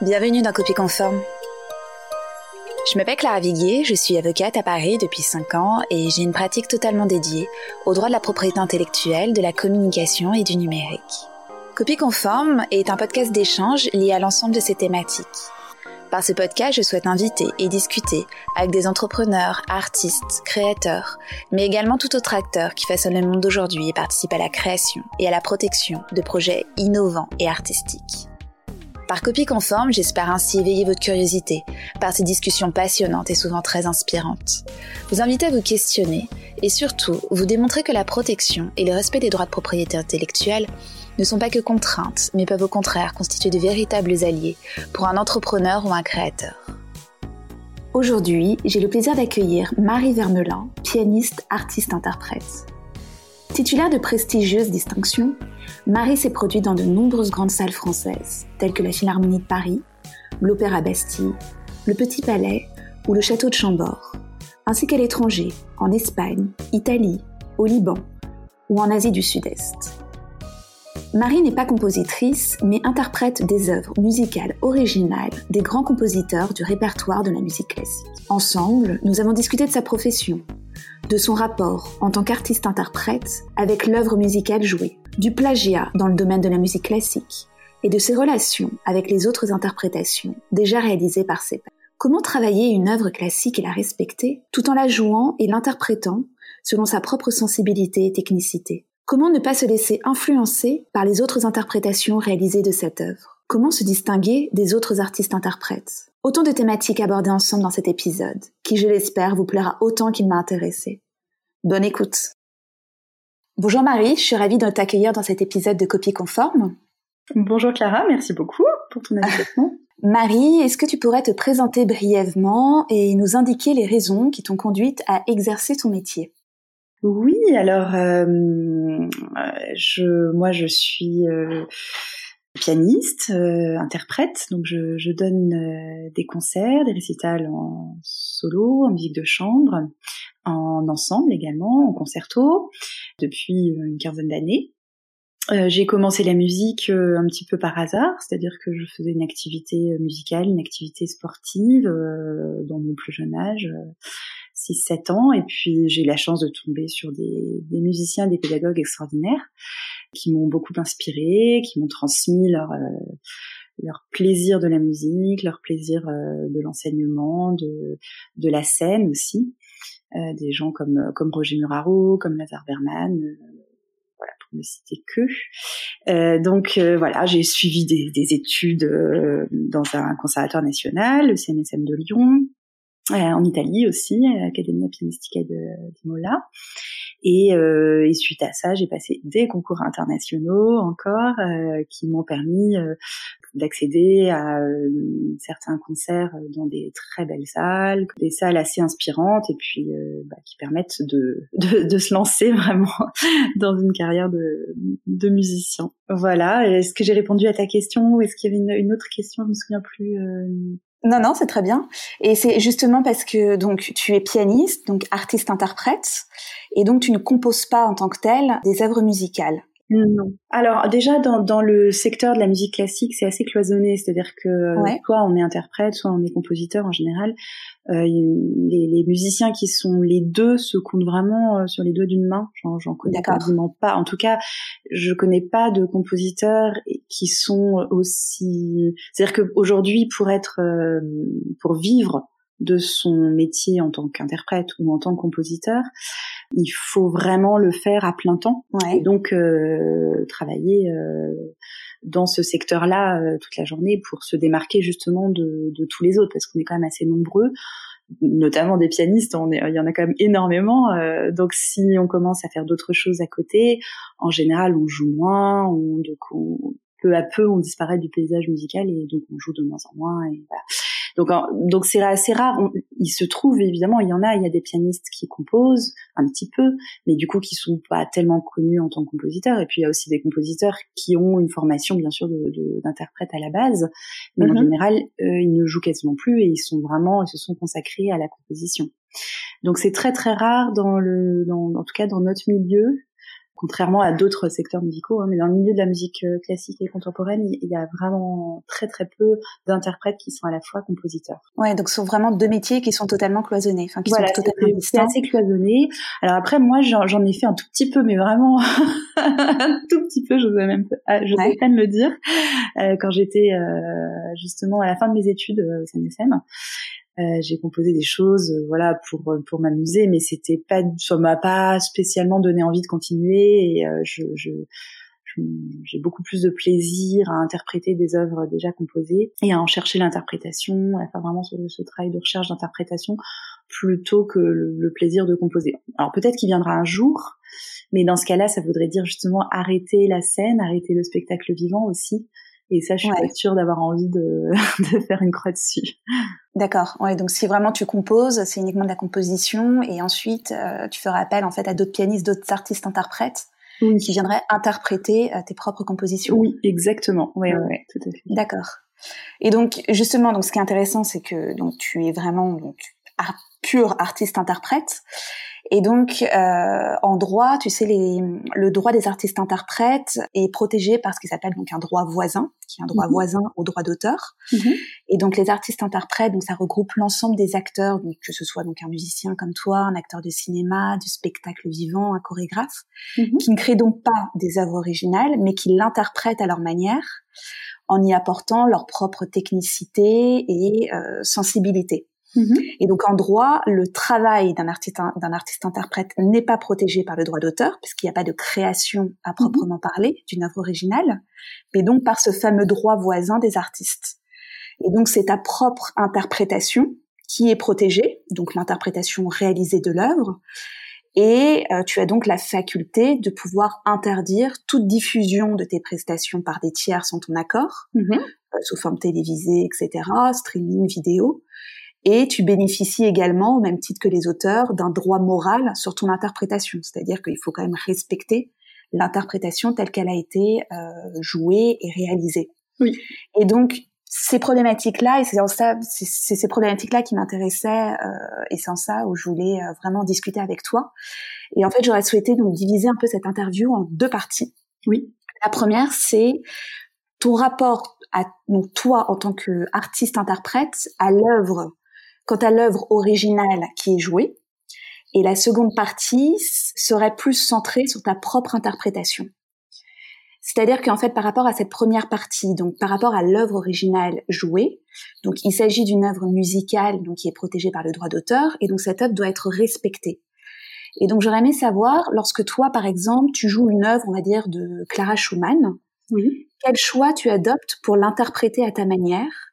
Bienvenue dans Copie Conforme. Je m'appelle Clara Viguier, je suis avocate à Paris depuis 5 ans et j'ai une pratique totalement dédiée au droit de la propriété intellectuelle, de la communication et du numérique. Copie Conforme est un podcast d'échange lié à l'ensemble de ces thématiques. Par ce podcast, je souhaite inviter et discuter avec des entrepreneurs, artistes, créateurs, mais également tout autre acteur qui façonne le monde d'aujourd'hui et participe à la création et à la protection de projets innovants et artistiques. Par copie conforme, j'espère ainsi éveiller votre curiosité par ces discussions passionnantes et souvent très inspirantes. Vous inviter à vous questionner et surtout vous démontrer que la protection et le respect des droits de propriété intellectuelle ne sont pas que contraintes, mais peuvent au contraire constituer de véritables alliés pour un entrepreneur ou un créateur. Aujourd'hui, j'ai le plaisir d'accueillir Marie Vermelin, pianiste, artiste, interprète. Titulaire de prestigieuses distinctions, Marie s'est produite dans de nombreuses grandes salles françaises, telles que la Philharmonie de Paris, l'Opéra Bastille, le Petit Palais ou le Château de Chambord, ainsi qu'à l'étranger, en Espagne, Italie, au Liban ou en Asie du Sud-Est. Marie n'est pas compositrice, mais interprète des œuvres musicales originales des grands compositeurs du répertoire de la musique classique. Ensemble, nous avons discuté de sa profession, de son rapport en tant qu'artiste-interprète avec l'œuvre musicale jouée, du plagiat dans le domaine de la musique classique et de ses relations avec les autres interprétations déjà réalisées par ses pairs. Comment travailler une œuvre classique et la respecter tout en la jouant et l'interprétant selon sa propre sensibilité et technicité? Comment ne pas se laisser influencer par les autres interprétations réalisées de cette œuvre? Comment se distinguer des autres artistes-interprètes Autant de thématiques abordées ensemble dans cet épisode, qui je l'espère vous plaira autant qu'il m'a intéressé. Bonne écoute. Bonjour Marie, je suis ravie de t'accueillir dans cet épisode de Copie Conforme. Bonjour Clara, merci beaucoup pour ton invitation. Marie, est-ce que tu pourrais te présenter brièvement et nous indiquer les raisons qui t'ont conduite à exercer ton métier? Oui, alors euh, je, moi je suis euh, pianiste, euh, interprète, donc je, donne euh, des concerts, des récitals en solo, en musique de chambre, en ensemble également, en concerto, depuis une quinzaine d'années. Euh, j'ai commencé la musique un petit peu par hasard, c'est-à-dire que je faisais une activité musicale, une activité sportive dans mon plus jeune âge, 6-7 ans, et puis j'ai eu la chance de tomber sur des, des musiciens, des pédagogues extraordinaires qui m'ont beaucoup inspiré, qui m'ont transmis leur euh, leur plaisir de la musique, leur plaisir euh, de l'enseignement, de de la scène aussi. Euh, des gens comme comme Roger Muraro, comme Lazare Berman, voilà pour ne citer que. donc voilà, j'ai suivi des, des études dans un conservatoire national, le CNSM de Lyon, en Italie aussi, à l'Accademia Pianistica de, de Mola. Et, euh, et, suite à ça, j'ai passé des concours internationaux encore euh, qui m'ont permis euh, d'accéder à euh, certains concerts dans des très belles salles, des salles assez inspirantes et puis euh, bah, qui permettent de, de, de, se lancer vraiment dans une carrière de, de musicien. Voilà. Est-ce que j'ai répondu à ta question ou est-ce qu'il y avait une, une, autre question? Je me souviens plus. Non, non, c'est très bien. Et c'est justement parce que donc tu es pianiste, donc artiste-interprète, et donc tu ne composes pas en tant que tel des œuvres musicales. Non. Alors déjà dans, dans le secteur de la musique classique, c'est assez cloisonné, c'est-à-dire que soit on est interprète, soit on est compositeur en général. Euh, les, les, musiciens qui sont les deux se comptent vraiment euh, sur les doigts d'une main. J'en connais quasiment pas. En tout cas, je connais pas de compositeurs qui sont aussi. C'est-à-dire qu'aujourd'hui, pour être, euh, pour vivre de son métier en tant qu'interprète ou en tant que compositeur, il faut vraiment le faire à plein temps. Et donc euh, travailler euh, dans ce secteur-là euh, toute la journée pour se démarquer justement de, de tous les autres, parce qu'on est quand même assez nombreux notamment des pianistes, on est, il y en a quand même énormément. Euh, donc si on commence à faire d'autres choses à côté, en général on joue moins, on, donc on, peu à peu on disparaît du paysage musical et donc on joue de moins en moins. Et voilà. Donc, donc c'est assez rare. il se trouve évidemment, il y en a, il y a des pianistes qui composent un petit peu, mais du coup qui sont pas tellement connus en tant que compositeurs. Et puis il y a aussi des compositeurs qui ont une formation bien sûr d'interprète à la base, mais en mm-hmm. général euh, ils ne jouent quasiment plus et ils sont vraiment, ils se sont consacrés à la composition. Donc c'est très très rare dans le, dans, en tout cas dans notre milieu contrairement à d'autres secteurs musicaux. Hein, mais dans le milieu de la musique euh, classique et contemporaine, il y a vraiment très très peu d'interprètes qui sont à la fois compositeurs. Ouais, donc ce sont vraiment deux métiers qui sont totalement cloisonnés, enfin qui voilà, sont totalement C'est assez cloisonné. Alors après, moi, j'en ai fait un tout petit peu, mais vraiment un tout petit peu. Je même, ah, je ouais. peine le dire, euh, quand j'étais euh, justement à la fin de mes études au CNSM. Euh, j'ai composé des choses, euh, voilà, pour pour m'amuser, mais c'était pas, ça m'a pas spécialement donné envie de continuer. Et euh, je, je j'ai beaucoup plus de plaisir à interpréter des œuvres déjà composées et à en chercher l'interprétation, à faire vraiment ce, ce travail de recherche d'interprétation plutôt que le, le, plaisir de composer. Alors peut-être qu'il viendra un jour, mais dans ce cas-là, ça voudrait dire justement arrêter la scène, arrêter le spectacle vivant aussi, et ça, je suis pas sûre d'avoir envie de, de, faire une croix dessus. D'accord. Ouais. Donc, si vraiment tu composes, c'est uniquement de la composition, et ensuite euh, tu feras appel en fait à d'autres pianistes, d'autres artistes interprètes oui. qui viendraient interpréter euh, tes propres compositions. Oui, exactement. Oui, oui, ouais, tout à fait. D'accord. Et donc, justement, donc ce qui est intéressant, c'est que donc tu es vraiment donc pur artiste interprète. Et donc, euh, en droit, tu sais, les, le droit des artistes interprètes est protégé par ce qui s'appelle donc un droit voisin, qui est un droit -hmm. voisin au droit d'auteur. -hmm. Et donc, les artistes interprètes, donc ça regroupe l'ensemble des acteurs, donc que ce soit donc un musicien comme toi, un acteur de cinéma, du spectacle vivant, un chorégraphe, -hmm. qui ne créent donc pas des œuvres originales, mais qui l'interprètent à leur manière, en y apportant leur propre technicité et euh, sensibilité. Mmh. Et donc en droit, le travail d'un artiste d'un artiste interprète n'est pas protégé par le droit d'auteur puisqu'il n'y a pas de création à proprement mmh. parler d'une œuvre originale, mais donc par ce fameux droit voisin des artistes. Et donc c'est ta propre interprétation qui est protégée, donc l'interprétation réalisée de l'œuvre, et euh, tu as donc la faculté de pouvoir interdire toute diffusion de tes prestations par des tiers sans ton accord, mmh. euh, sous forme télévisée, etc., streaming, vidéo et tu bénéficies également, au même titre que les auteurs, d'un droit moral sur ton interprétation. C'est-à-dire qu'il faut quand même respecter l'interprétation telle qu'elle a été euh, jouée et réalisée. Oui. Et donc ces problématiques-là, et c'est ça, c'est ces problématiques-là qui m'intéressaient, euh, et c'est en ça où je voulais euh, vraiment discuter avec toi. Et en fait, j'aurais souhaité donc diviser un peu cette interview en deux parties. Oui. La première, c'est ton rapport à donc toi en tant qu'artiste-interprète à l'œuvre quant à l'œuvre originale qui est jouée. Et la seconde partie serait plus centrée sur ta propre interprétation. C'est-à-dire qu'en fait, par rapport à cette première partie, donc par rapport à l'œuvre originale jouée, donc il s'agit d'une œuvre musicale donc qui est protégée par le droit d'auteur, et donc cette œuvre doit être respectée. Et donc j'aurais aimé savoir, lorsque toi, par exemple, tu joues une œuvre, on va dire, de Clara Schumann, oui. quel choix tu adoptes pour l'interpréter à ta manière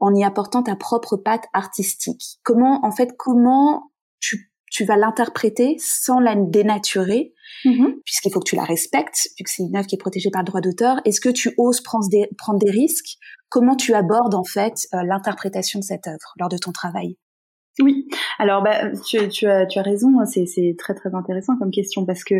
en y apportant ta propre patte artistique. Comment, en fait, comment tu, tu vas l'interpréter sans la dénaturer, mm-hmm. puisqu'il faut que tu la respectes, vu que c'est une œuvre qui est protégée par le droit d'auteur. Est-ce que tu oses prendre des, prendre des risques? Comment tu abordes, en fait, euh, l'interprétation de cette œuvre lors de ton travail? Oui, alors bah, tu, tu, as, tu as raison, hein, c'est, très très intéressant comme question parce que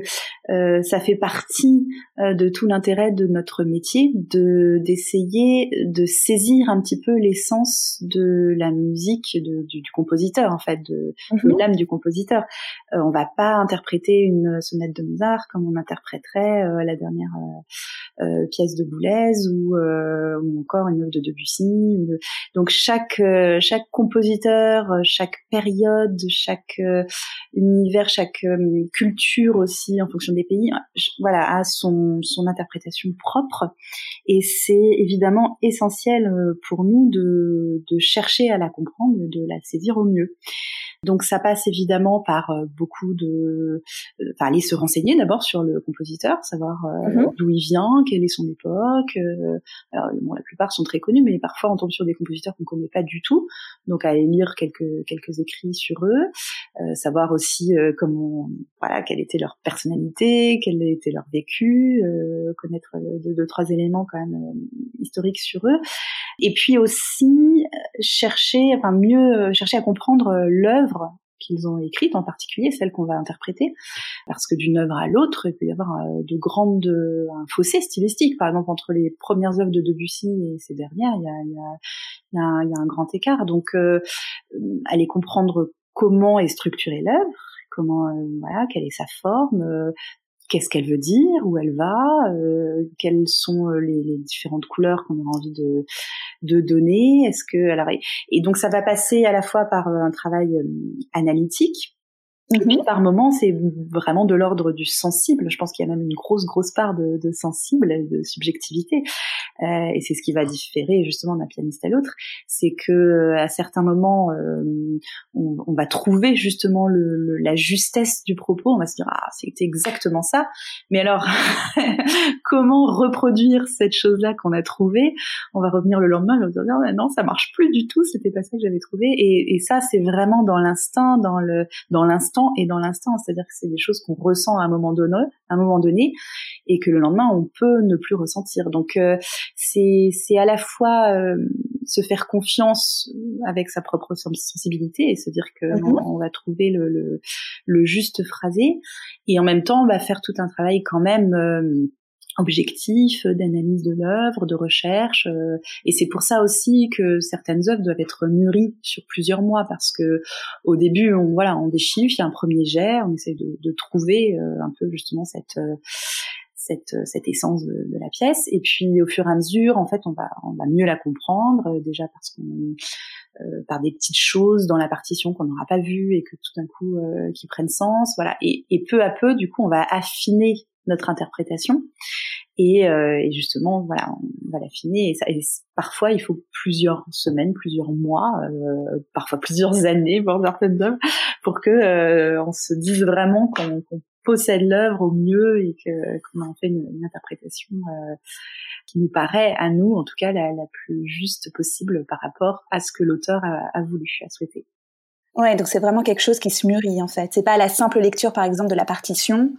euh, ça fait partie euh, de tout l'intérêt de notre métier de d'essayer de saisir un petit peu l'essence de la musique de, du, du, compositeur en fait, de, de l'âme du compositeur. Euh, on va pas interpréter une sonate de Mozart comme on interpréterait euh, la dernière euh, pièce de Boulez ou, ou encore une œuvre de Debussy. Ou de... Donc chaque chaque compositeur, chaque chaque période, chaque euh, univers, chaque euh, culture aussi en fonction des pays, voilà, a son, son interprétation propre. Et c'est évidemment essentiel euh, pour nous de, de chercher à la comprendre, de la saisir au mieux. Donc ça passe évidemment par beaucoup de, enfin aller se renseigner d'abord sur le compositeur, savoir euh, mm-hmm. d'où il vient, quelle est son époque. alors bon, la plupart sont très connus, mais parfois on tombe sur des compositeurs qu'on connaît pas du tout. Donc aller lire quelques quelques écrits sur eux, savoir aussi comment, voilà, quelle était leur personnalité, quel était leur vécu, connaître deux, deux, trois éléments quand même historiques sur eux. Et puis aussi chercher, enfin mieux chercher à comprendre l'œuvre qu'ils ont écrites, en particulier celles qu'on va interpréter, parce que d'une œuvre à l'autre, il peut y avoir euh, de grandes un fossé stylistique. Par exemple, entre les premières œuvres de Debussy et ces dernières, il y a, y a, y a, un, grand écart. Donc, euh, aller comprendre comment est structurée l'œuvre, comment, euh, voilà, quelle est sa forme, euh, qu'est-ce qu'elle veut dire, où elle va, euh, quelles sont euh, les, différentes couleurs qu'on aura envie de, de donner. Est-ce que alors et donc ça va passer à la fois par un travail analytique Mhm. par moment, c'est vraiment de l'ordre du sensible. Je pense qu'il y a même une grosse, grosse part de, de sensible, de subjectivité. Euh, et c'est ce qui va différer justement d'un pianiste à l'autre. C'est que à certains moments, euh, on, on, va trouver justement le, la justesse du propos. On va se dire ah c'est exactement ça. Mais alors comment reproduire cette chose-là qu'on a trouvée? On va revenir le lendemain et on va dire non, non ça marche plus du tout. C'était pas ça que j'avais trouvé. Et, et ça c'est vraiment dans l'instinct, dans le dans l'instant et dans l'instant. C'est-à-dire que c'est des choses qu'on ressent à un moment donné, à un moment donné, et que le lendemain on peut ne plus ressentir. Donc euh, c'est c'est à la fois euh, se faire confiance avec sa propre sensibilité et se dire que mhm. on, va trouver le, le, le, juste phrasé, et en même temps on va faire tout un travail quand même. Euh, objectif d'analyse de l'œuvre, de recherche. Euh, et c'est pour ça aussi que certaines œuvres doivent être mûries sur plusieurs mois parce que au début, on voilà, on déchiffre, il y a un premier jet, on essaie de, de trouver euh, un peu justement cette euh, cette, cette essence de, de, la pièce. Et puis au fur et à mesure, en fait, on va on va mieux la comprendre déjà parce qu'on euh, par des petites choses dans la partition qu'on n'aura pas vues et que tout d'un coup euh, qui prennent sens, voilà. Et, et, peu à peu, du coup, on va affiner notre interprétation. Et, euh, et, justement, voilà, on va l'affiner. Et, et, parfois, il faut plusieurs semaines, plusieurs mois, euh, parfois plusieurs années pour certaines œuvres, pour que euh, on se dise vraiment qu'on possède l'œuvre au mieux et qu'on en fait une, une interprétation euh, qui nous paraît à nous, en tout cas, la, la, plus juste possible par rapport à ce que l'auteur a, a voulu, a souhaité. Ouais, donc c'est vraiment quelque chose qui se mûrit en fait. C'est pas la simple lecture, par exemple, de la partition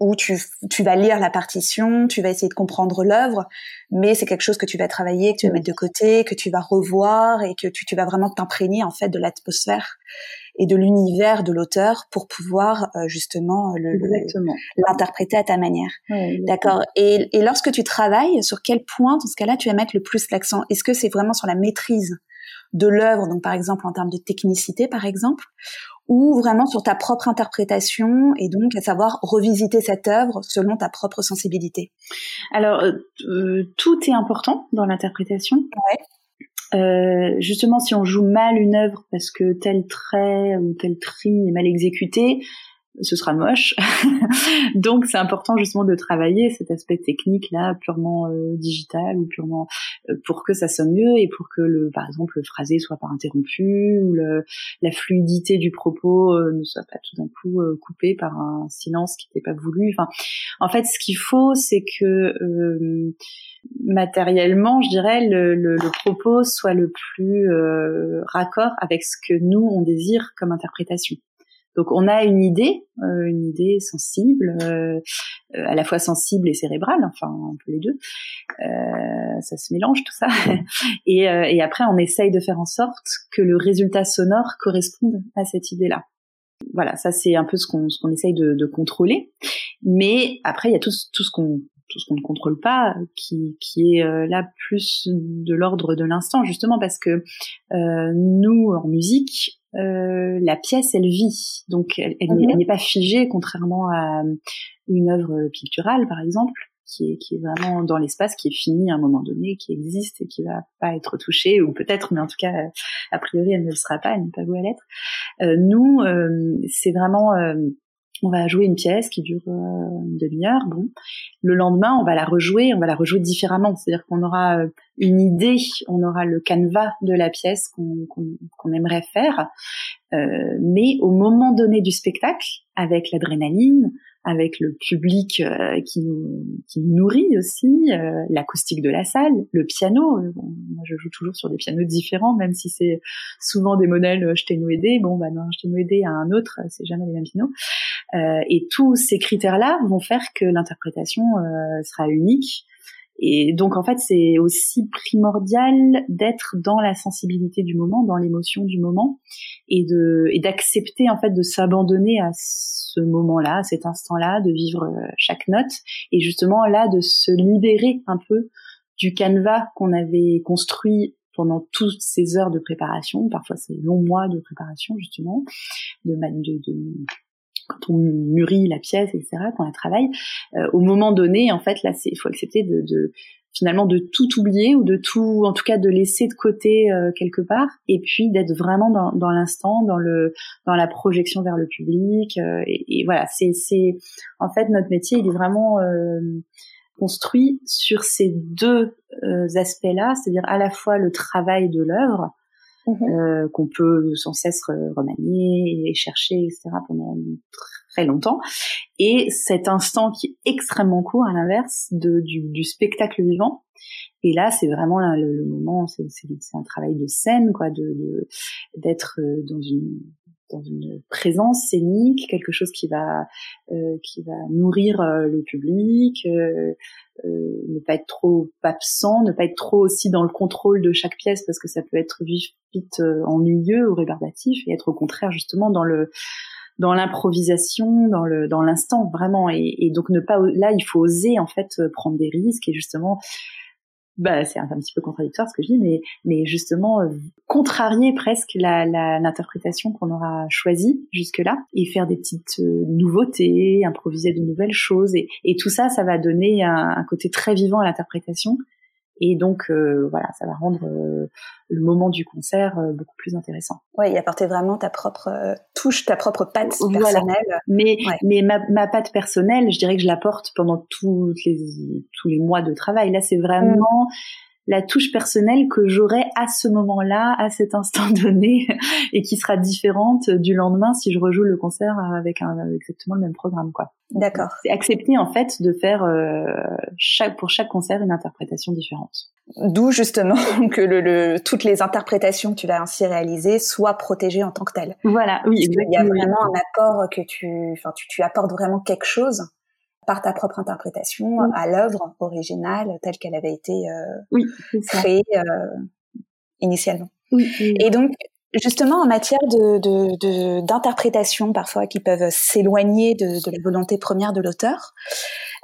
où tu, tu vas lire la partition, tu vas essayer de comprendre l'œuvre, mais c'est quelque chose que tu vas travailler, que tu vas mettre de côté, que tu vas revoir et que tu, tu vas vraiment t'imprégner en fait de l'atmosphère et de l'univers de l'auteur pour pouvoir euh, justement l'interpréter à ta manière. D'accord. Et, et lorsque tu travailles, sur quel point dans ce cas-là tu vas mettre le plus l'accent? Est-ce que c'est vraiment sur la maîtrise de l'œuvre, donc par exemple en termes de technicité par exemple, ou vraiment sur ta propre interprétation et donc à savoir revisiter cette œuvre selon ta propre sensibilité Alors euh, tout est important dans l'interprétation. Ouais. Euh, justement, si on joue mal une œuvre parce que tel trait ou tel tri est mal exécuté, ce sera moche. Donc c'est important justement de travailler cet aspect technique là purement euh, digital ou purement euh, pour que ça sonne mieux et pour que le par exemple le phrasé soit pas interrompu ou le, la fluidité du propos euh, ne soit pas tout d'un coup coupé par un silence qui n'était pas voulu. Enfin, en fait, ce qu'il faut, c'est que matériellement, je dirais, le, le, le, propos soit le plus raccord avec ce que nous on désire comme interprétation. Donc on a une idée, euh, une idée sensible, euh, à la fois sensible et cérébrale, enfin un peu les deux. Euh, ça se mélange tout ça. et, et après on essaye de faire en sorte que le résultat sonore corresponde à cette idée-là. Voilà, ça c'est un peu ce qu'on ce qu'on essaye de, de, contrôler. Mais après il y a tout, tout ce qu'on tout ce qu'on ne contrôle pas, qui, qui est là plus de l'ordre de l'instant, justement parce que euh, nous, en musique, euh, la pièce, elle vit, donc elle, mhm. n'est pas figée, contrairement à euh, une œuvre picturale, par exemple, qui est, qui est vraiment dans l'espace, qui est fini à un moment donné, qui existe et qui va pas être touchée, ou peut-être, mais en tout cas, a priori, elle ne le sera pas, elle n'est pas vouée à l'être. Euh, nous, c'est vraiment on va jouer une pièce qui dure une demi-heure. Bon, le lendemain, on va la rejouer, on va la rejouer différemment. C'est-à-dire qu'on aura une idée, on aura le canevas de la pièce qu'on aimerait faire, euh, mais au moment donné du spectacle, avec l'adrénaline, avec le public euh, qui, qui nourrit aussi, euh, l'acoustique de la salle, le piano. moi, je joue toujours sur des pianos différents, même si c'est souvent des modèles Steinway Bon, bah non, Steinway à un autre, c'est jamais les mêmes pianos. et tous ces critères-là vont faire que l'interprétation sera unique et donc en fait, c'est aussi primordial d'être dans la sensibilité du moment, dans l'émotion du moment, et de et d'accepter en fait de s'abandonner à ce moment-là, à cet instant-là, de vivre euh, chaque note, et justement là de se libérer un peu du canevas qu'on avait construit pendant toutes ces heures de préparation, parfois ces longs mois de préparation justement, de, de, de quand on mûrit la pièce, etc., quand on la travaille, au moment donné, en fait, là, il faut accepter de, de finalement de tout oublier ou de tout, en tout cas de laisser de côté euh, quelque part, et puis d'être vraiment dans, dans l'instant, dans le, dans la projection vers le public. Euh, et, voilà, c'est, c'est, en fait, notre métier, il est vraiment euh, construit sur ces deux aspects-là, c'est-à-dire à la fois le travail de l'œuvre, mmh qu'on peut sans cesse remanier et chercher, etc. pendant très longtemps, et cet instant qui est extrêmement court à l'inverse de, du, spectacle vivant. Et là, c'est vraiment le, le, moment, c'est un travail de scène, quoi, de d'être euh, dans une dans une présence scénique, quelque chose qui va euh, qui va nourrir euh, le public, euh, euh, ne pas être trop absent, ne pas être trop aussi dans le contrôle de chaque pièce parce que ça peut être vite, vite ennuyeux ou rébarbatif et être au contraire justement dans le dans l'improvisation, dans le dans l'instant vraiment. Et, et, donc ne pas là, il faut oser en fait euh, prendre des risques et justement. Bah, c'est un, petit peu contradictoire ce que je dis, mais, mais justement euh, contrarier presque la, l'interprétation qu'on aura choisie jusque-là et faire des petites euh, nouveautés, improviser de nouvelles choses et, et tout ça, ça va donner un, un côté très vivant à l'interprétation et donc euh, voilà, ça va rendre euh, le moment du concert euh, beaucoup plus intéressant. Oui, et apporter vraiment ta propre touche, ta propre patte personnelle. Mais mais ma, ma patte personnelle, je dirais que je la porte pendant tous les tous les mois de travail. Là, c'est vraiment mm la touche personnelle que j'aurai à ce moment-là, à cet instant donné, et qui sera différente du lendemain si je rejoue le concert avec un, exactement le même programme, quoi. D'accord. C'est accepter en fait de faire euh, chaque pour chaque concert une interprétation différente. D'où justement que le, toutes les interprétations que tu vas ainsi réaliser soient protégées en tant que telles. Voilà, oui. Il y a vraiment un apport que tu, enfin, tu, tu apportes vraiment quelque chose par ta propre interprétation à l'œuvre originale telle qu'elle avait été euh, créée euh, initialement. Et donc, justement, en matière de, d'interprétation parfois qui peuvent s'éloigner de, la volonté première de l'auteur,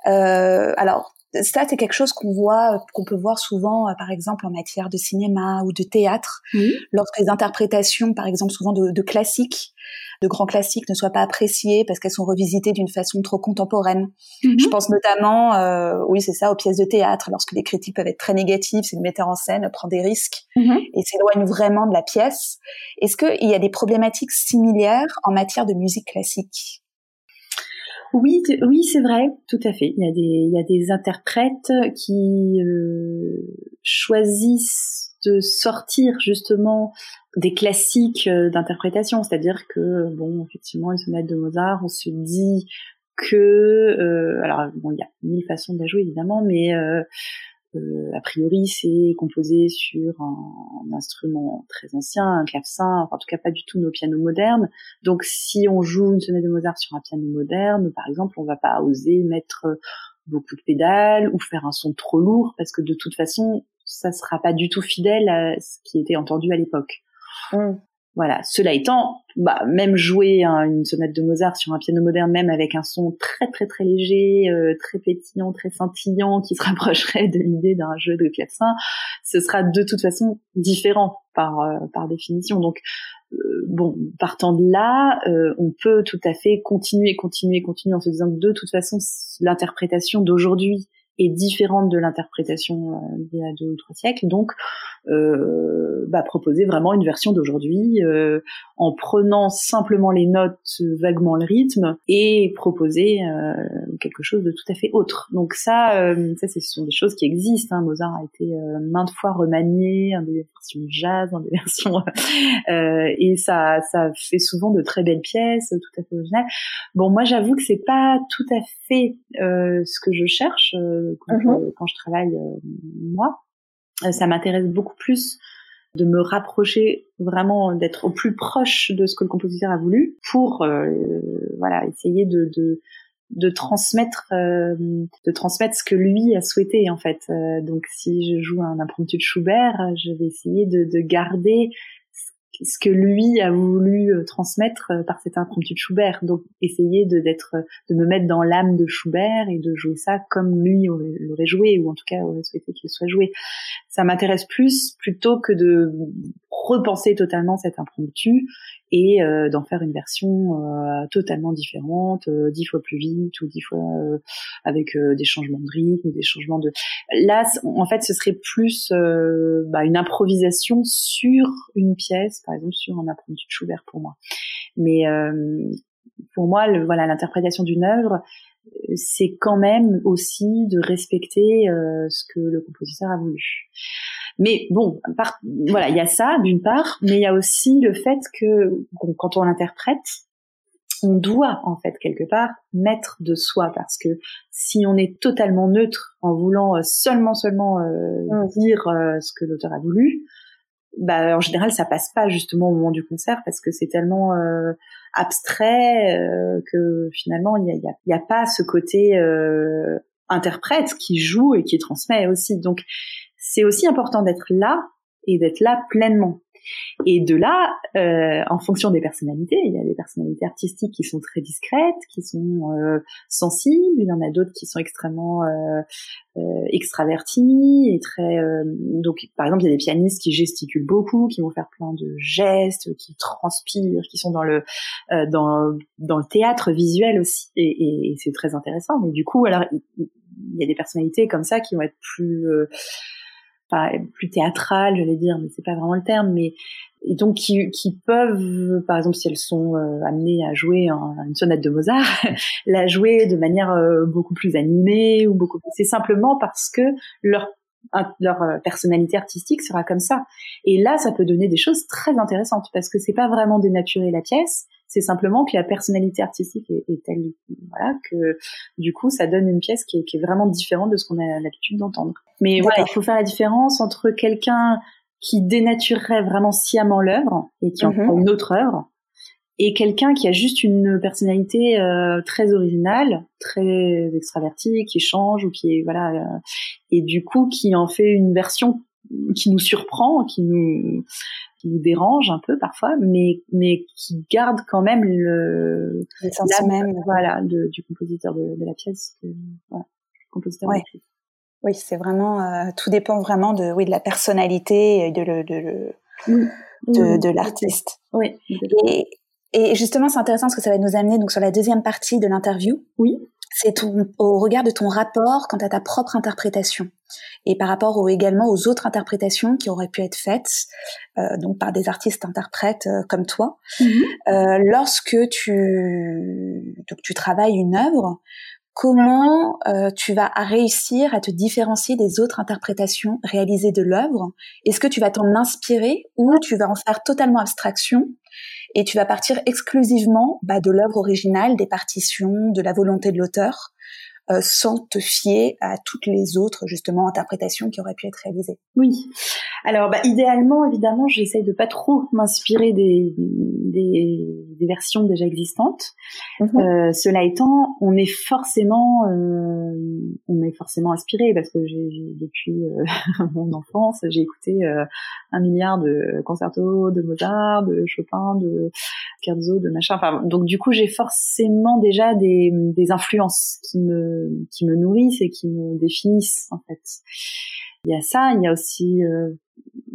euh, alors ça c'est quelque chose qu'on voit qu'on peut voir souvent par exemple en matière de cinéma ou de théâtre. Lorsque les interprétations par exemple souvent de, de classiques de grands classiques ne soient pas appréciés parce qu'elles sont revisitées d'une façon trop contemporaine. Mhm. Je pense notamment, euh, oui, c'est ça, aux pièces de théâtre, lorsque les critiques peuvent être très négatives, c'est le metteur en scène prend des risques mhm. et s'éloigne vraiment de la pièce. Est-ce qu'il y a des problématiques similaires en matière de musique classique? Oui, oui, c'est vrai, tout à fait. Il y a des, il y a des interprètes qui euh, choisissent de sortir justement des classiques euh, d'interprétation, c'est-à-dire que bon, effectivement, une sonate de Mozart, on se dit que, euh, alors bon, il y a mille façons de la jouer évidemment, mais euh, euh a priori c'est composé sur un, instrument très ancien, un clavecin, enfin, en tout cas pas du tout nos pianos modernes. Donc si on joue une sonate de Mozart sur un piano moderne, par exemple, on va pas oser mettre beaucoup de pédales ou faire un son trop lourd parce que de toute façon ça sera pas du tout fidèle à ce qui était entendu à l'époque. Mm. Voilà. Cela étant, bah, même jouer une sonate de Mozart sur un piano moderne, même avec un son très très très léger, euh, très pétillant, très scintillant, qui se rapprocherait de l'idée d'un jeu de clavecin, ce sera de toute façon différent par euh, par définition. Donc euh, bon, partant de là, on peut tout à fait continuer, continuer, continuer en se disant que de toute façon l'interprétation d'aujourd'hui est différente de l'interprétation euh, d'il y a deux ou trois siècles. Donc, euh, bah, proposer vraiment une version d'aujourd'hui euh, en prenant simplement les notes, vaguement le rythme, et proposer euh, quelque chose de tout à fait autre. Donc ça, euh, ça, ce sont des choses qui existent. Hein. Mozart a été euh, maintes fois remanié, dans des versions jazz, dans des versions, et ça, ça fait souvent de très belles pièces, tout à fait originales. Bon, moi, j'avoue que c'est pas tout à fait ce que je cherche quand, mhm. quand, je travaille moi. ça m'intéresse beaucoup plus de me rapprocher vraiment d'être au plus proche de ce que le compositeur a voulu pour euh, voilà essayer de, de de transmettre euh, de transmettre ce que lui a souhaité en fait euh, donc si je joue un impromptu de Schubert je vais essayer de, de garder ce que lui a voulu euh, transmettre euh, par cet impromptu de Schubert. Donc essayer de d'être, euh, de me mettre dans l'âme de Schubert et de jouer ça comme lui l'aurait joué ou en tout cas aurait souhaité qu'il soit joué. Ça m'intéresse plus plutôt que de repenser totalement cet impromptu et euh, d'en faire une version euh, totalement différente, euh, dix fois plus vite ou dix fois avec des changements de rythme, des changements de. Là, en fait, ce serait plus bah, une improvisation sur une pièce, par exemple sur un impromptu de Schubert pour moi. Mais pour moi, le, voilà, l'interprétation d'une œuvre, c'est quand même aussi de respecter ce que le compositeur a voulu. Mais bon, voilà, il y a ça d'une part, mais il y a aussi le fait que quand on l'interprète, on doit en fait quelque part mettre de soi parce que si on est totalement neutre en voulant euh, seulement seulement euh, mm. dire euh, ce que l'auteur a voulu, bah en général ça passe pas justement au moment du concert parce que c'est tellement abstrait que finalement il y a, y a, pas ce côté interprète qui joue et qui transmet aussi. Donc c'est aussi important d'être là et d'être là pleinement. Et de là, euh, en fonction des personnalités, il y a des personnalités artistiques qui sont très discrètes, qui sont euh, sensibles, il y en a d'autres qui sont extrêmement euh, euh extravertis et très. Euh, donc, par exemple, il y a des pianistes qui gesticulent beaucoup, qui vont faire plein de gestes, qui transpirent, qui sont dans le euh, dans dans le théâtre visuel aussi, et, et, et c'est très intéressant. Mais du coup, alors il y a des personnalités comme ça qui vont être plus plus théâtrales, j'allais dire, mais c'est pas vraiment le terme, mais donc qui, qui peuvent, par exemple, si elles sont euh, amenées à jouer une sonate de Mozart, la jouer de manière euh, beaucoup plus animée ou beaucoup. C'est simplement parce que leur leur euh, personnalité artistique sera comme ça. Et là, ça peut donner des choses très intéressantes parce que c'est pas vraiment dénaturer la pièce, c'est simplement que la personnalité artistique est, telle, voilà, que du coup, ça donne une pièce qui est, vraiment différente de ce qu'on a l'habitude d'entendre. Mais voilà, il faut faire la différence entre quelqu'un qui dénaturerait vraiment sciemment l'œuvre et qui en mhm. une autre œuvre, et quelqu'un qui a juste une personnalité euh, très originale, très extravertie, qui change ou qui est voilà, euh, et du coup qui en fait une version qui nous surprend, qui nous qui nous dérange un peu parfois, mais mais qui garde quand même le la même voilà de, du compositeur de, de la pièce, voilà, compositeur ouais. Oui, c'est vraiment euh, tout dépend vraiment de oui de la personnalité et de le de de, de l'artiste. Oui. Et, et justement, c'est intéressant parce que ça va nous amener donc sur la deuxième partie de l'interview. Oui c'est au regard de ton rapport quant à ta propre interprétation et par rapport également aux autres interprétations qui auraient pu être faites euh, donc par des artistes interprètes euh, comme toi. Mm-hmm. Euh, lorsque tu donc tu travailles une œuvre, comment tu vas réussir à te différencier des autres interprétations réalisées de l'œuvre? Est-ce que tu vas t'en inspirer ou tu vas en faire totalement abstraction et tu vas partir exclusivement bah, de l'œuvre originale, des partitions, de la volonté de l'auteur, euh, sans te fier à toutes les autres justement interprétations qui auraient pu être réalisées. Oui. Alors bah, idéalement, évidemment, j'essaye de pas trop m'inspirer des, des, des, versions déjà existantes. Mhm. Euh, cela étant, on est forcément euh, on est forcément inspiré parce que j'ai depuis euh, mon enfance, j'ai écouté euh, un milliard de concertos de Mozart, de Chopin, de Scherzo, de machin. Enfin, donc du coup, j'ai forcément déjà des, des influences qui me qui me nourrissent et qui me définissent en fait. Il y a ça, il y a aussi euh,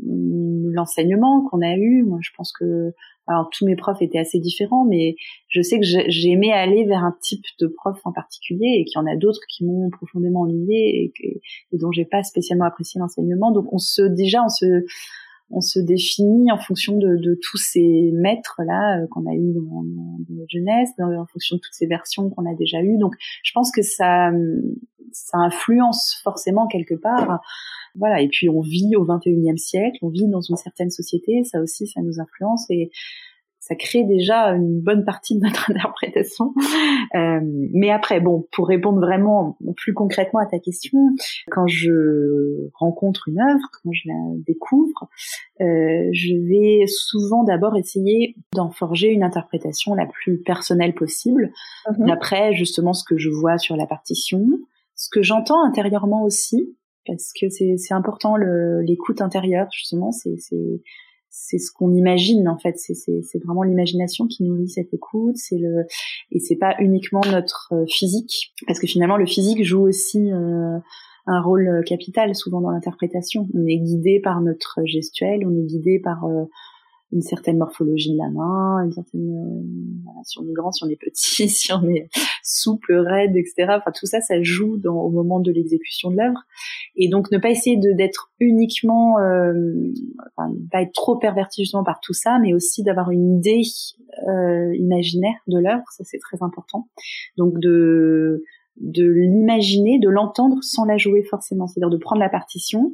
l'enseignement qu'on a eu. Moi, je pense que alors tous mes profs étaient assez différents, mais je sais que j'aimais aller vers un type de prof en particulier et qu'il y en a d'autres qui m'ont profondément ennuyé et dont j'ai pas spécialement apprécié l'enseignement. Donc on se déjà on se on se définit en fonction de, tous ces maîtres là euh, qu'on a eu dans, notre jeunesse, en fonction de toutes ces versions qu'on a déjà eues. Donc, je pense que ça, influence forcément quelque part. Voilà. Et puis, on vit au 21e siècle, on vit dans une certaine société, ça aussi, ça nous influence ça crée déjà une bonne partie de notre interprétation. Euh, mais après, bon, pour répondre vraiment plus concrètement à ta question, quand je rencontre une œuvre, quand je la découvre, euh, je vais souvent d'abord essayer d'en forger une interprétation la plus personnelle possible, mhm. d'après justement ce que je vois sur la partition, ce que j'entends intérieurement aussi, parce que c'est important l'écoute intérieure justement, c'est c'est ce qu'on imagine en fait. C'est vraiment l'imagination qui nourrit cette écoute. C'est le et c'est pas uniquement notre euh, physique, parce que finalement le physique joue aussi euh, un rôle capital souvent dans l'interprétation. On est guidé par notre gestuelle, on est guidé par euh, une certaine morphologie de la main, une certaine euh, si on est grand, si on est petit, si on est souple, raide, etc. Enfin tout ça, ça joue dans, au moment de l'exécution de l'œuvre. Et donc ne pas essayer d'être uniquement, euh, enfin, pas être trop perverti justement par tout ça, mais aussi d'avoir une idée euh, imaginaire de l'œuvre, ça c'est très important. Donc de de l'imaginer, de l'entendre sans la jouer forcément, c'est-à-dire de prendre la partition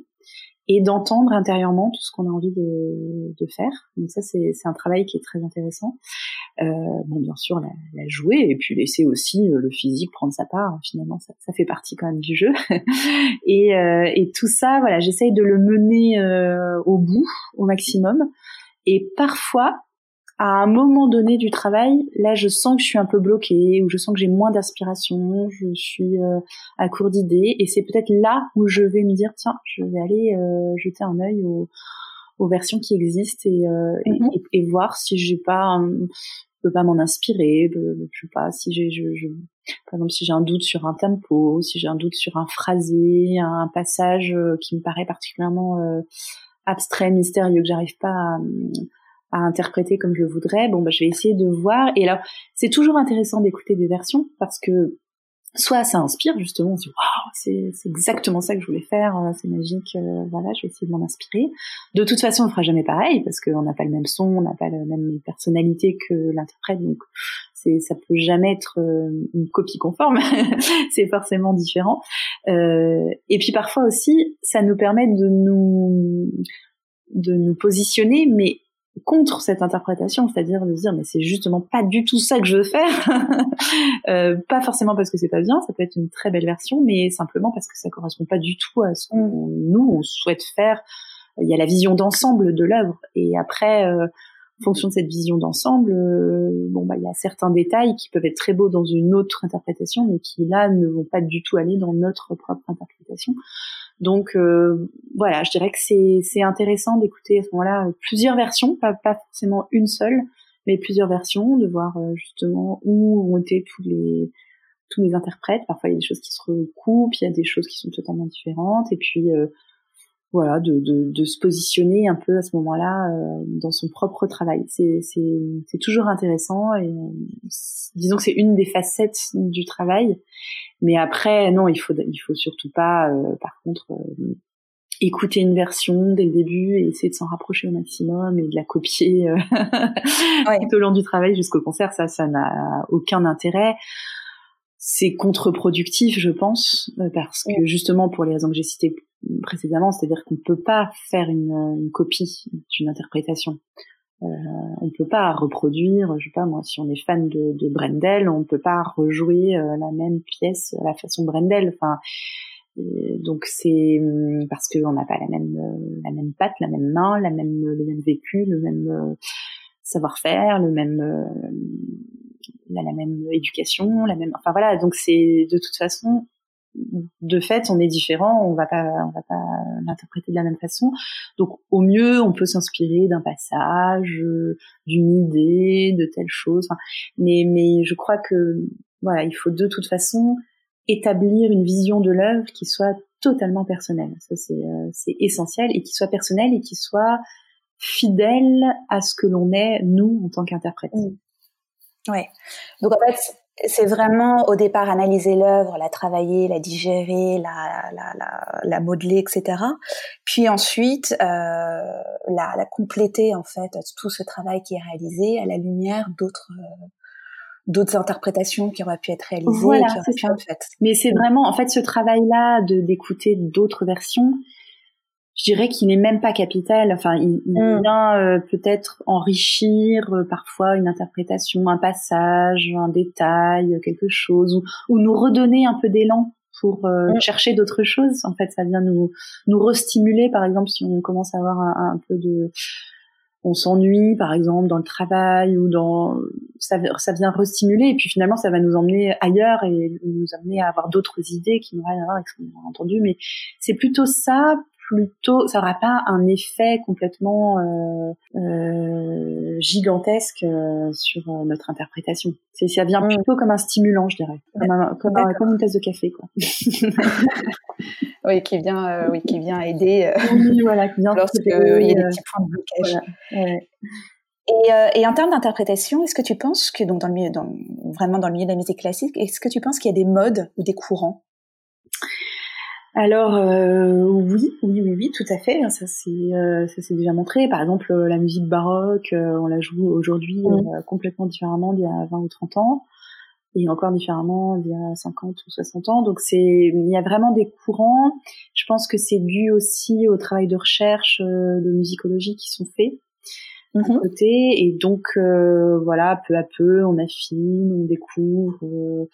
et d'entendre intérieurement tout ce qu'on a envie de, de, faire. Donc ça, c'est un travail qui est très intéressant. Euh, bon, bien sûr, la, la, jouer et puis laisser aussi euh, le physique prendre sa part. Finalement, ça, ça fait partie quand même du jeu. et, euh, et, tout ça, voilà, j'essaye de le mener euh, au bout, au maximum. Et parfois, à un moment donné du travail, là, je sens que je suis un peu bloquée, ou je sens que j'ai moins d'inspiration, je suis euh, à court d'idées, et c'est peut-être là où je vais me dire, tiens, je vais aller euh, jeter un œil aux, aux, versions qui existent et, euh, mhm. et, et, voir si j'ai pas, je peux pas m'en inspirer, je sais pas, si j'ai, je, je, par exemple, si j'ai un doute sur un tempo, si j'ai un doute sur un phrasé, un passage qui me paraît particulièrement abstrait, mystérieux, que j'arrive pas à à interpréter comme je voudrais, bon bah je vais essayer de voir. Et alors c'est toujours intéressant d'écouter des versions parce que soit ça inspire justement, on se dit waouh c'est exactement ça que je voulais faire, euh, c'est magique, euh, voilà je vais essayer de m'en inspirer. De toute façon on fera jamais pareil parce qu'on n'a pas le même son, on n'a pas la même personnalité que l'interprète, donc c'est ça peut jamais être euh, une copie conforme, c'est forcément différent. et puis parfois aussi ça nous permet de nous de nous positionner, mais contre cette interprétation, c'est-à-dire de dire mais c'est justement pas du tout ça que je veux faire, euh, pas forcément parce que c'est pas bien, ça peut être une très belle version, mais simplement parce que ça correspond pas du tout à ce que mm. nous on souhaite faire. Il y a la vision d'ensemble de l'œuvre et après, euh, en fonction de cette vision d'ensemble, euh, bon bah il y a certains détails qui peuvent être très beaux dans une autre interprétation, mais qui là ne vont pas du tout aller dans notre propre interprétation. Donc euh, voilà, je dirais que c'est intéressant d'écouter à ce moment-là plusieurs versions, pas, pas forcément une seule, mais plusieurs versions, de voir euh, justement où ont été tous les tous les interprètes. Parfois il y a des choses qui se recoupent, il y a des choses qui sont totalement différentes, et puis euh, voilà, de, de, de, se positionner un peu à ce moment-là dans son propre travail. C'est toujours intéressant et disons que c'est une des facettes du travail mais après, non, il faut, il faut surtout pas, euh, par contre, euh, écouter une version dès le début et essayer de s'en rapprocher au maximum et de la copier euh, tout au long du travail jusqu'au concert. Ça, ça n'a aucun intérêt. C'est contre-productif, je pense, parce que justement pour les raisons que j'ai citées précédemment, c'est-à-dire qu'on ne peut pas faire une, une copie d'une interprétation. Euh, on peut pas reproduire, je sais pas moi, si on est fan de, de Brendel, on peut pas rejouer euh, la même pièce à la façon Brendel. Enfin, donc c'est hum, parce qu'on n'a pas la même euh, la même patte, la même main, la même le même vécu, le même savoir-faire, le même la, la même éducation, la même. Enfin voilà, donc c'est de toute façon de fait, on est différent, on va pas, on va pas l'interpréter de la même façon. Donc, au mieux, on peut s'inspirer d'un passage, d'une idée, de telle chose. mais, mais je crois que, voilà, il faut de toute façon établir une vision de l'œuvre qui soit totalement personnelle. Ça, c'est, euh, c'est essentiel et qui soit personnelle et qui soit fidèle à ce que l'on est nous en tant qu'interprète. Ouais. Donc en fait, c'est vraiment au départ analyser l'œuvre, la travailler, la digérer, la, la, la, la modeler, etc. Puis ensuite euh, la, la, compléter en fait tout ce travail qui est réalisé à la lumière d'autres euh, d'autres interprétations qui auraient pu être réalisées. Voilà, c'est en fait. Mais c'est vraiment en fait ce travail-là de d'écouter d'autres versions je dirais qu'il n'est même pas capital. Enfin, il, mm. vient euh, peut-être enrichir euh, parfois une interprétation, un passage, un détail, quelque chose, ou, nous redonner un peu d'élan pour euh, mm. chercher d'autres choses. En fait, ça vient nous nous restimuler. Par exemple, si on commence à avoir un, un peu de on s'ennuie par exemple dans le travail ou dans ça, ça vient restimuler et puis finalement ça va nous emmener ailleurs et nous amener à avoir d'autres idées qui n'ont rien à voir avec ce qu'on a entendu mais c'est plutôt ça plutôt, ça aura pas un effet complètement euh, euh, gigantesque euh, sur notre interprétation. C'est ça vient mm. plutôt comme un stimulant, je dirais, comme, comme, une tasse de café, quoi. oui, qui vient, oui, qui vient aider. oui, voilà, qui vient lorsqu'il y a des petits points de blocage. Et, et, en termes d'interprétation, est-ce que tu penses que donc dans le milieu, dans, vraiment dans le milieu de la musique classique, est-ce que tu penses qu'il y a des modes ou des courants alors euh, oui, oui, oui, oui, tout à fait. Ça c'est euh, ça s'est déjà montré. Par exemple, euh, la musique baroque, on la joue aujourd'hui mmh. complètement différemment d'il y a 20 ou 30 ans, et encore différemment d'il y a 50 ou 60 ans. Donc c'est il y a vraiment des courants. Je pense que c'est dû aussi au travail de recherche de musicologie qui sont faits. Mmh. côté et donc voilà peu à peu on affine on découvre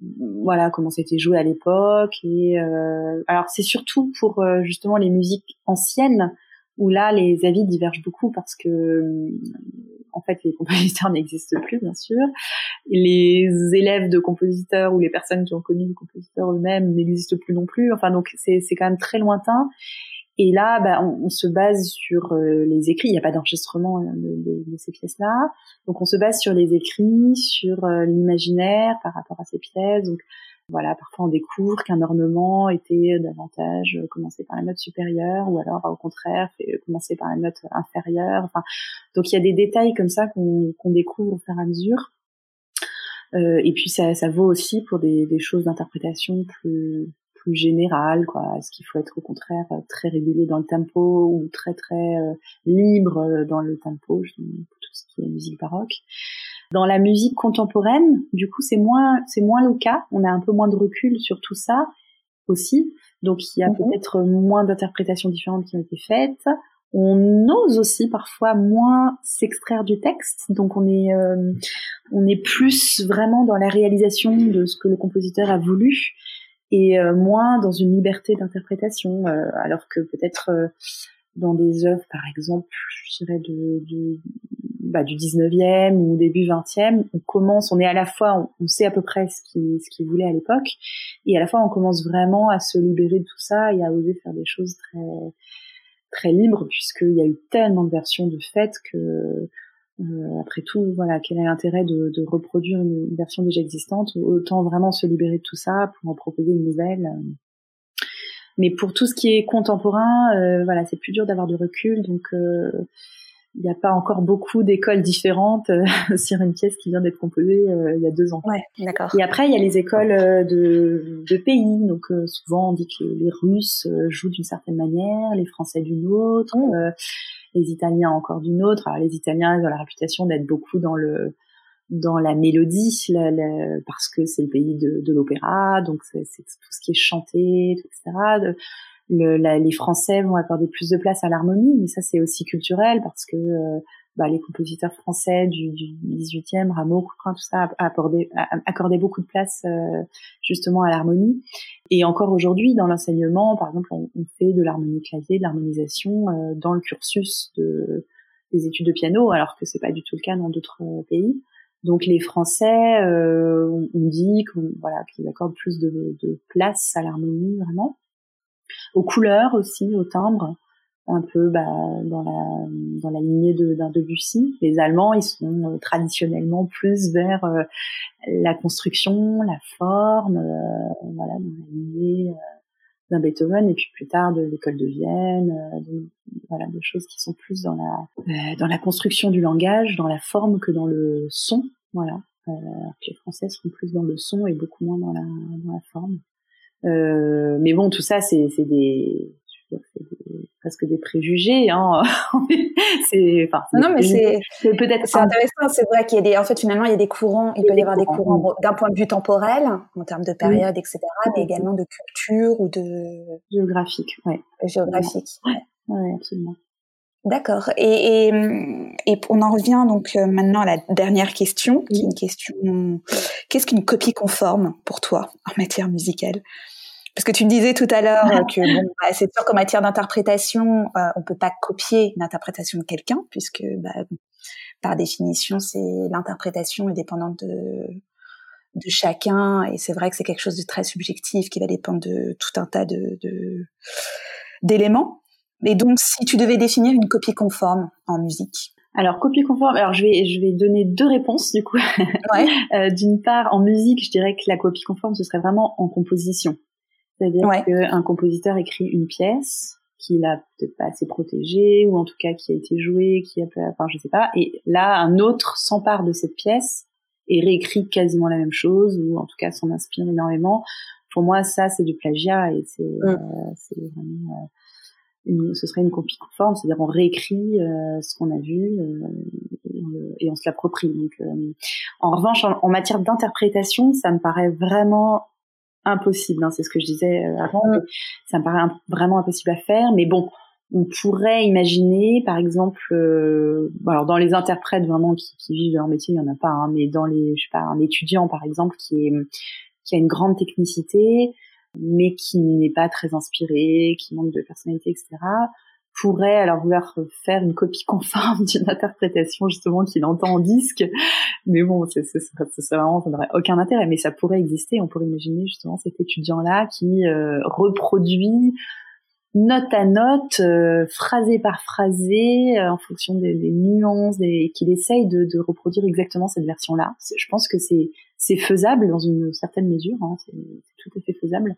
voilà comment c'était joué à l'époque et euh, alors c'est surtout pour euh, justement les musiques anciennes où là les avis divergent beaucoup parce que en fait les compositeurs n'existent plus bien sûr. Les élèves de compositeurs ou les personnes qui ont connu les compositeurs eux-mêmes n'existent plus non plus. Enfin donc c'est c'est quand même très lointain et là, bah, on, se base sur euh, les écrits. Il n'y a pas d'enregistrement hein, de, ces pièces-là. Donc, on se base sur les écrits, sur euh, l'imaginaire par rapport à ces pièces. Donc, voilà, parfois on découvre qu'un ornement était davantage euh, commencé par la note supérieure, ou alors au contraire commencé par la note inférieure. Enfin, donc il y a des détails comme ça qu'on découvre au fur et à mesure. Euh, et puis ça, ça vaut aussi pour des, des choses d'interprétation plus plus général quoi. Est-ce qu'il faut être au contraire euh, très régulier dans le tempo ou très très euh, libre euh, dans le tempo pour tout ce qui est musique baroque? Dans la musique contemporaine du coup c'est moins c'est moins le cas. On a un peu moins de recul sur tout ça aussi. Donc il y a mhm. peut-être moins d'interprétations différentes qui ont été faites. On ose aussi parfois moins s'extraire du texte, donc on est on est plus vraiment dans la réalisation de ce que le compositeur a voulu et euh, moins dans une liberté d'interprétation, euh, alors que peut-être euh, dans des œuvres, par exemple, je dirais de, de bah, du 19e ou début 20e, on commence, on est à la fois, on, sait à peu près ce qu'il ce qu'il voulait à l'époque, et à la fois on commence vraiment à se libérer de tout ça et à oser faire des choses très très libres, puisqu'il y a eu tellement de versions de fait que euh, après tout, voilà, quel est l'intérêt de, de, reproduire une version déjà existante? Autant vraiment se libérer de tout ça pour en proposer une nouvelle. Mais pour tout ce qui est contemporain, euh, voilà, c'est plus dur d'avoir du recul, donc euh, il n'y a pas encore beaucoup d'écoles différentes sur une pièce qui vient d'être composée il y a deux ans. Ouais, d'accord. Et après, il y a les écoles de, de pays. Donc souvent, on dit que les, Russes jouent d'une certaine manière, les Français d'une autre. Oh les Italiens encore d'une autre. Les Italiens ils ont la réputation d'être beaucoup dans le dans la mélodie, parce que c'est le pays de, l'opéra, donc c'est tout ce qui est chanté, etc. Le, les Français vont accorder plus de place à l'harmonie, mais ça c'est aussi culturel parce que euh, bah, les compositeurs français du, du 18e, Rameau, Couperin, tout ça, a, accordé, beaucoup de place euh, justement à l'harmonie. Et encore aujourd'hui, dans l'enseignement, par exemple, on, fait de l'harmonie clavier, de l'harmonisation euh, dans le cursus de, des études de piano, alors que c'est pas du tout le cas dans d'autres euh, pays. Donc les Français, euh, on, dit qu'on voilà qu'ils accordent plus de, de place à l'harmonie vraiment, aux couleurs aussi, au timbre un peu bah, dans la dans la lignée d'un Debussy. Les Allemands, ils sont euh, traditionnellement plus vers euh, la construction, la forme, euh, voilà, dans la lignée d'un Beethoven et puis plus tard de l'école de Vienne, de, voilà, des choses qui sont plus dans la dans la construction du langage, dans la forme que dans le son, voilà. les Français sont plus dans le son et beaucoup moins dans la dans la forme. mais bon, tout ça, c'est des presque des préjugés. Hein. c'est, enfin, non, mais c'est, peut-être c'est intéressant. C'est vrai qu'il y a des, en fait, finalement, il y a des courants. Il, peut y avoir des courants d'un point de vue temporel, en termes de période, etc., mais également de culture ou de géographique. Ouais. Géographique. Ouais, absolument. D'accord. Et, et, et, on en revient donc euh, maintenant à la dernière question, qui est une question. Qu'est-ce qu'une copie conforme pour toi en matière musicale? Parce que tu me disais tout à l'heure que bon, bah, c'est sûr qu'en matière d'interprétation, euh, on peut pas copier l'interprétation de quelqu'un, puisque bah, par définition, c'est l'interprétation est dépendante de, de chacun, et c'est vrai que c'est quelque chose de très subjectif qui va dépendre de tout un tas de, de d'éléments. Et donc, si tu devais définir une copie conforme en musique? Alors copie conforme. Alors je vais je vais donner deux réponses du coup. Ouais. euh, D'une part, en musique, je dirais que la copie conforme ce serait vraiment en composition. C'est-à-dire qu'un compositeur écrit une pièce qu'il a peut-être pas assez protégée ou en tout cas qui a été jouée, qui a, enfin je sais pas, et là un autre s'empare de cette pièce et réécrit quasiment la même chose ou en tout cas s'en inspire énormément. Pour moi, ça c'est du plagiat et c'est mm. euh, vraiment euh, ce serait une copie conforme, c'est-à-dire on réécrit euh, ce qu'on a vu euh, et, on se l'approprie. Donc, euh, en revanche, en, matière d'interprétation, ça me paraît vraiment impossible. Hein, c'est ce que je disais avant. Ça me paraît vraiment impossible à faire. Mais bon, on pourrait imaginer, par exemple, alors dans les interprètes vraiment qui, qui, vivent leur métier, il y en a pas, hein, mais dans les, je sais pas, un étudiant par exemple qui est qui a une grande technicité, mais qui n'est pas très inspiré, qui manque de personnalité, etc., pourrait alors vouloir faire une copie conforme d'une interprétation justement qu'il entend en disque. Mais bon, c'est, c'est, c'est, vraiment, ça n'aurait aucun intérêt. Mais ça pourrait exister. On pourrait imaginer justement cet étudiant-là qui euh, reproduit note à note, euh, phrasé par phrasé, euh, en fonction des, des nuances, et qu'il essaye de, de, reproduire exactement cette version-là. Je pense que c'est c'est faisable dans une certaine mesure, hein, c'est tout à fait faisable.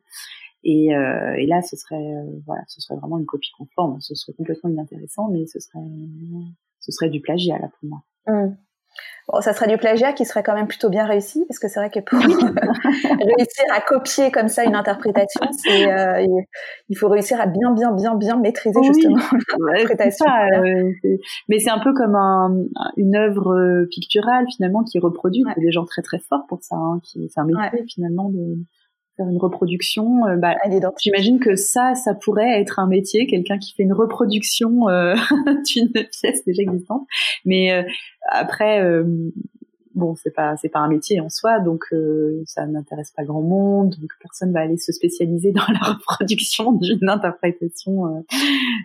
Et, euh, et là, ce serait voilà, ce serait vraiment une copie conforme. Ce serait complètement inintéressant, mais ce serait ce serait du plagiat là pour moi. Mmh. Bon, ça serait du plagiat qui serait quand même plutôt bien réussi, parce que c'est vrai que pour réussir à copier comme ça une interprétation, c'est euh, il faut réussir à bien, bien, bien, bien maîtriser justement l'interprétation. Euh, mais c'est un peu comme un, une œuvre euh, picturale finalement qui est reproduite. Il y a des gens très très forts pour ça, hein, qui c'est un métier finalement de faire une reproduction. Euh, bah, J'imagine que ça, ça pourrait être un métier, quelqu'un qui fait une reproduction euh, d'une pièce déjà existante. Mais euh, après, euh, bon, c'est pas c'est pas un métier en soi, donc ça n'intéresse pas grand monde. Donc personne va aller se spécialiser dans la reproduction d'une interprétation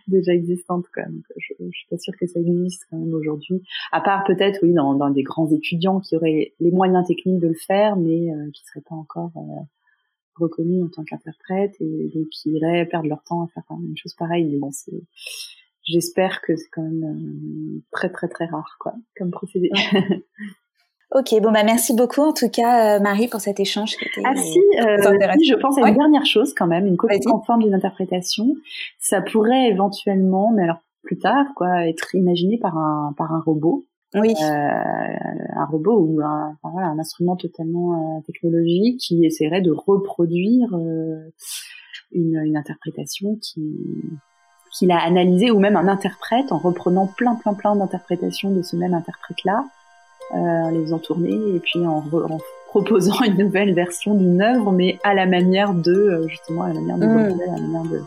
déjà existante. Quoi. Donc, je, je, suis pas sûre que ça existe quand même aujourd'hui. À part peut-être, oui, dans, dans des grands étudiants qui auraient les moyens techniques de le faire, mais qui seraient pas encore reconnus en tant qu'interprète et donc qui iraient perdre leur temps à faire une chose pareille. Mais bon, c'est, j'espère que c'est quand même euh, très très très rare, quoi, comme procédé. Ok, bon bah merci beaucoup en tout cas euh, Marie pour cet échange. Qui était ah si, euh, je pense à une dernière chose quand même, une copie conforme d'une interprétation. Ça pourrait éventuellement, mais alors plus tard, quoi, être imaginé par un par un robot. Oui. Euh, un robot ou un, voilà, un instrument totalement euh, technologique qui essaierait de reproduire euh, une, une, interprétation qui qu'il a analysée ou même un interprète en reprenant plein plein plein d'interprétations de ce même interprète là, euh, les faisant tourner et puis en, en proposant une nouvelle version d'une œuvre mais à la manière de justement à la manière de mmh. à la manière de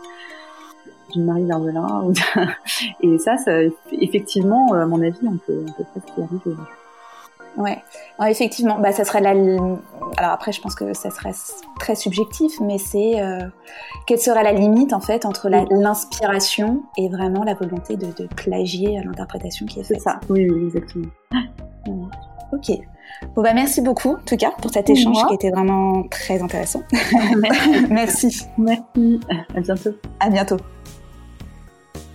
d'une Marie Vervelin. et ça, ça, effectivement, à mon avis, on peut, on peut presque y arriver. Ouais. effectivement, bah ça serait la. Alors après, je pense que ça serait très subjectif, mais c'est euh, quelle serait la limite en fait entre l'inspiration et vraiment la volonté de, de plagier l'interprétation qui est faite. C'est ça. Oui, oui, exactement. Ok. Bon bah merci beaucoup en tout cas pour cet échange qui était vraiment très intéressant. merci. Merci. À bientôt. À bientôt.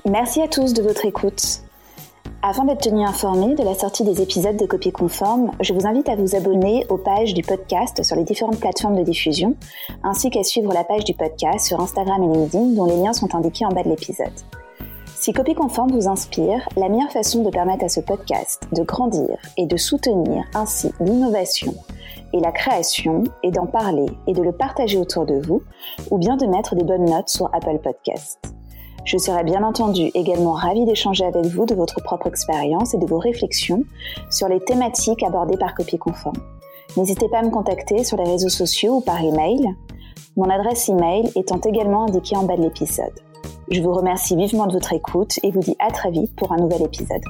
Merci à tous de votre écoute. Afin d'être tenu informé de la sortie des épisodes de Copie Conforme, je vous invite à vous abonner aux pages du podcast sur les différentes plateformes de diffusion, ainsi qu'à suivre la page du podcast sur Instagram et LinkedIn dont les liens sont indiqués en bas de l'épisode. Si Copie Conforme vous inspire, la meilleure façon de permettre à ce podcast de grandir et de soutenir ainsi l'innovation et la création est d'en parler et de le partager autour de vous, ou bien de mettre des bonnes notes sur Apple Podcasts. Je serai bien entendu également ravie d'échanger avec vous de votre propre expérience et de vos réflexions sur les thématiques abordées par Copie Conforme. N'hésitez pas à me contacter sur les réseaux sociaux ou par email, mon adresse email étant également indiquée en bas de l'épisode. Je vous remercie vivement de votre écoute et vous dis à très vite pour un nouvel épisode.